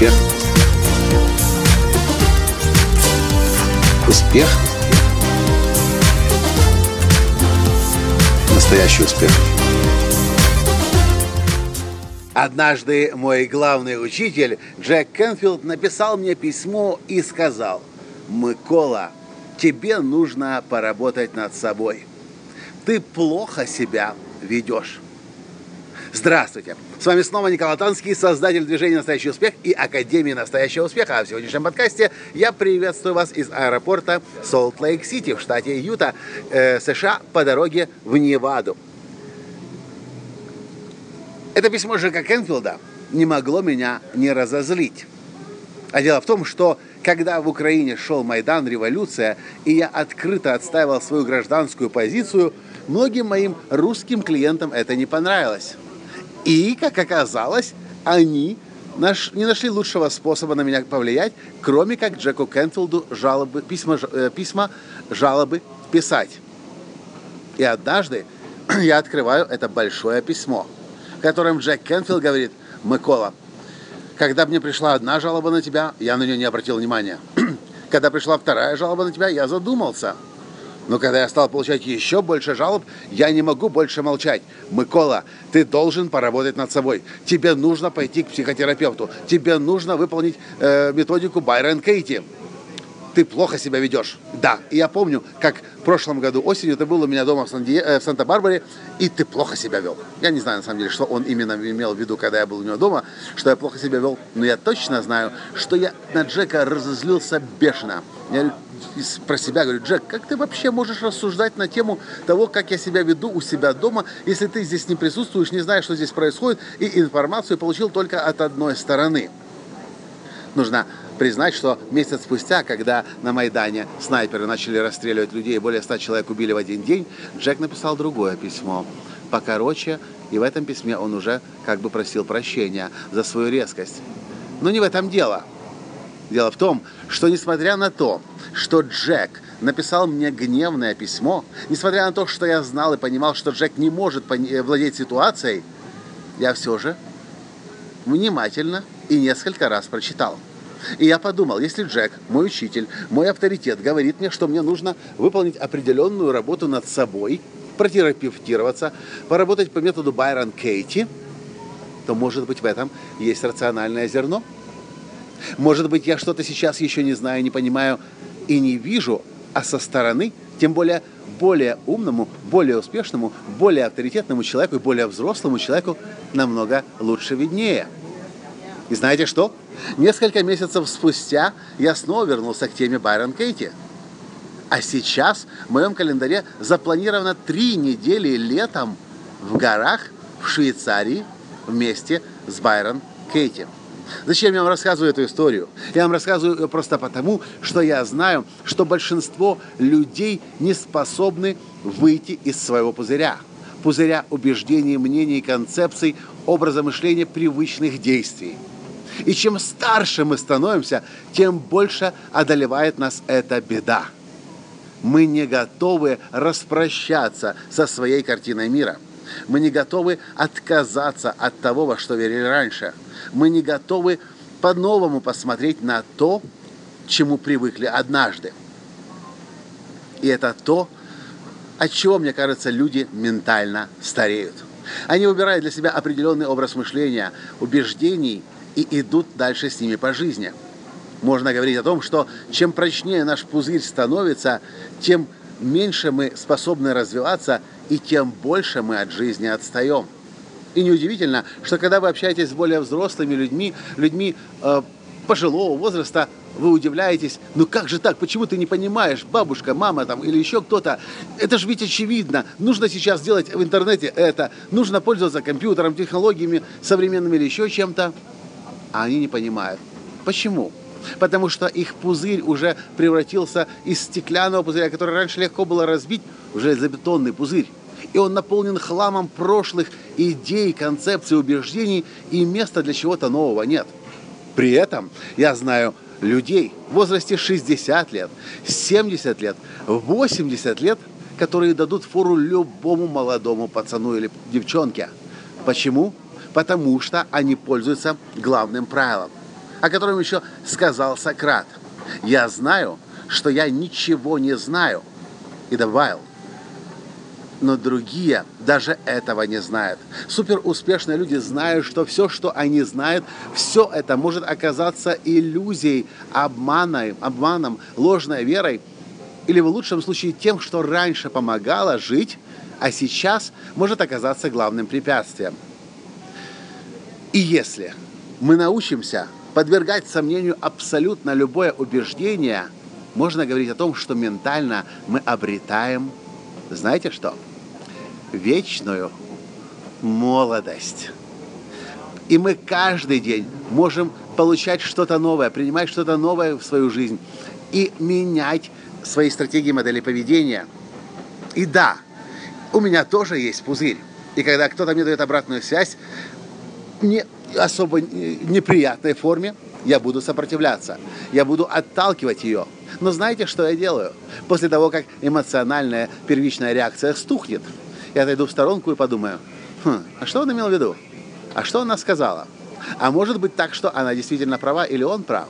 Успех. Успех. Настоящий успех. Однажды мой главный учитель Джек Кенфилд написал мне письмо и сказал, «Микола, тебе нужно поработать над собой. Ты плохо себя ведешь». Здравствуйте! С вами снова Николай Танский, создатель движения «Настоящий успех» и Академии «Настоящего успеха». А в сегодняшнем подкасте я приветствую вас из аэропорта Солт-Лейк-Сити в штате Юта, э, США, по дороге в Неваду. Это письмо Джека Кенфилда не могло меня не разозлить. А дело в том, что когда в Украине шел Майдан, революция, и я открыто отстаивал свою гражданскую позицию, многим моим русским клиентам это не понравилось. И, как оказалось, они наш, не нашли лучшего способа на меня повлиять, кроме как Джеку Кенфилду жалобы, письма, э, письма жалобы писать. И однажды я открываю это большое письмо, в котором Джек Кенфилд говорит, Микола, когда мне пришла одна жалоба на тебя, я на нее не обратил внимания. Когда пришла вторая жалоба на тебя, я задумался – но когда я стал получать еще больше жалоб, я не могу больше молчать. Микола, ты должен поработать над собой. Тебе нужно пойти к психотерапевту. Тебе нужно выполнить э, методику Байрон Кейти ты плохо себя ведешь. Да, и я помню, как в прошлом году осенью ты был у меня дома в, Сан э, в Санта-Барбаре, и ты плохо себя вел. Я не знаю, на самом деле, что он именно имел в виду, когда я был у него дома, что я плохо себя вел, но я точно знаю, что я на Джека разозлился бешено. Я про себя говорю, Джек, как ты вообще можешь рассуждать на тему того, как я себя веду у себя дома, если ты здесь не присутствуешь, не знаешь, что здесь происходит, и информацию получил только от одной стороны. Нужно признать, что месяц спустя, когда на Майдане снайперы начали расстреливать людей, более ста человек убили в один день, Джек написал другое письмо, покороче, и в этом письме он уже как бы просил прощения за свою резкость. Но не в этом дело. Дело в том, что несмотря на то, что Джек написал мне гневное письмо, несмотря на то, что я знал и понимал, что Джек не может владеть ситуацией, я все же внимательно и несколько раз прочитал – и я подумал, если Джек, мой учитель, мой авторитет, говорит мне, что мне нужно выполнить определенную работу над собой, протерапевтироваться, поработать по методу Байрон Кейти, то, может быть, в этом есть рациональное зерно. Может быть, я что-то сейчас еще не знаю, не понимаю и не вижу, а со стороны, тем более более умному, более успешному, более авторитетному человеку и более взрослому человеку намного лучше виднее. И знаете что? Несколько месяцев спустя я снова вернулся к теме Байрон Кейти. А сейчас в моем календаре запланировано три недели летом в горах в Швейцарии вместе с Байрон Кейти. Зачем я вам рассказываю эту историю? Я вам рассказываю ее просто потому, что я знаю, что большинство людей не способны выйти из своего пузыря. Пузыря убеждений, мнений, концепций, образа мышления, привычных действий – и чем старше мы становимся, тем больше одолевает нас эта беда. Мы не готовы распрощаться со своей картиной мира. Мы не готовы отказаться от того, во что верили раньше. Мы не готовы по-новому посмотреть на то, чему привыкли однажды. И это то, от чего, мне кажется, люди ментально стареют. Они выбирают для себя определенный образ мышления, убеждений и идут дальше с ними по жизни. Можно говорить о том, что чем прочнее наш пузырь становится, тем меньше мы способны развиваться и тем больше мы от жизни отстаем. И неудивительно, что когда вы общаетесь с более взрослыми людьми, людьми э, пожилого возраста, вы удивляетесь, ну как же так, почему ты не понимаешь, бабушка, мама там или еще кто-то, это же ведь очевидно, нужно сейчас делать в интернете это, нужно пользоваться компьютером, технологиями современными или еще чем-то а они не понимают. Почему? Потому что их пузырь уже превратился из стеклянного пузыря, который раньше легко было разбить, уже за бетонный пузырь. И он наполнен хламом прошлых идей, концепций, убеждений, и места для чего-то нового нет. При этом я знаю людей в возрасте 60 лет, 70 лет, 80 лет, которые дадут фору любому молодому пацану или девчонке. Почему? потому что они пользуются главным правилом. О котором еще сказал Сократ. «Я знаю, что я ничего не знаю». И добавил, но другие даже этого не знают. Суперуспешные люди знают, что все, что они знают, все это может оказаться иллюзией, обманом, обманом, ложной верой, или в лучшем случае тем, что раньше помогало жить, а сейчас может оказаться главным препятствием. И если мы научимся подвергать сомнению абсолютно любое убеждение, можно говорить о том, что ментально мы обретаем, знаете что? вечную молодость. И мы каждый день можем получать что-то новое, принимать что-то новое в свою жизнь и менять свои стратегии модели поведения. И да, у меня тоже есть пузырь. И когда кто-то мне дает обратную связь, не особо неприятной форме, я буду сопротивляться. Я буду отталкивать ее. Но знаете, что я делаю? После того, как эмоциональная первичная реакция стухнет, я отойду в сторонку и подумаю, хм, а что он имел в виду? А что она сказала? А может быть так, что она действительно права или он прав?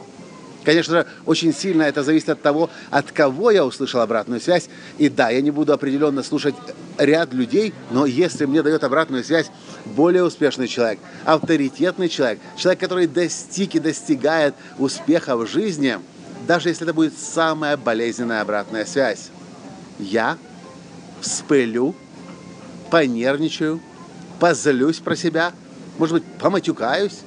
Конечно же, очень сильно это зависит от того, от кого я услышал обратную связь. И да, я не буду определенно слушать ряд людей, но если мне дает обратную связь более успешный человек, авторитетный человек, человек, который достиг и достигает успеха в жизни, даже если это будет самая болезненная обратная связь, я вспылю понервничаю, позлюсь про себя, может быть, поматюкаюсь,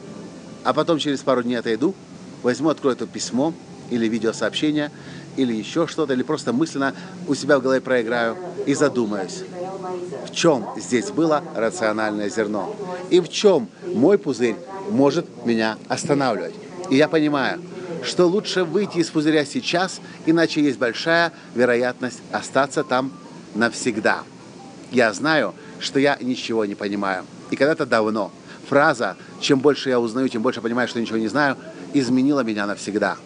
а потом через пару дней отойду, возьму, открою это письмо или видеосообщение, или еще что-то, или просто мысленно у себя в голове проиграю и задумаюсь, в чем здесь было рациональное зерно и в чем мой пузырь может меня останавливать. И я понимаю, что лучше выйти из пузыря сейчас, иначе есть большая вероятность остаться там навсегда я знаю, что я ничего не понимаю. И когда-то давно фраза «чем больше я узнаю, тем больше понимаю, что ничего не знаю» изменила меня навсегда.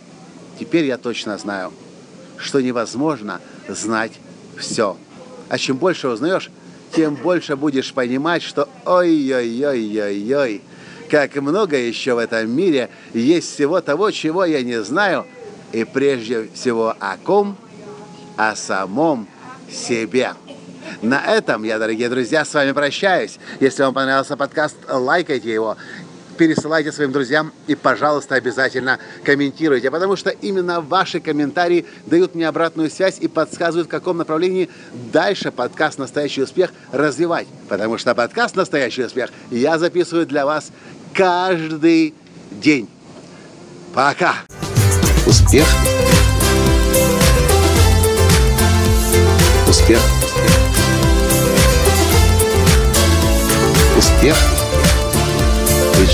Теперь я точно знаю, что невозможно знать все. А чем больше узнаешь, тем больше будешь понимать, что ой-ой-ой-ой-ой, как много еще в этом мире есть всего того, чего я не знаю, и прежде всего о ком? О самом себе. На этом я, дорогие друзья, с вами прощаюсь. Если вам понравился подкаст, лайкайте его пересылайте своим друзьям и, пожалуйста, обязательно комментируйте, потому что именно ваши комментарии дают мне обратную связь и подсказывают, в каком направлении дальше подкаст «Настоящий успех» развивать. Потому что подкаст «Настоящий успех» я записываю для вас каждый день. Пока! Успех! Успех! Успех! Быть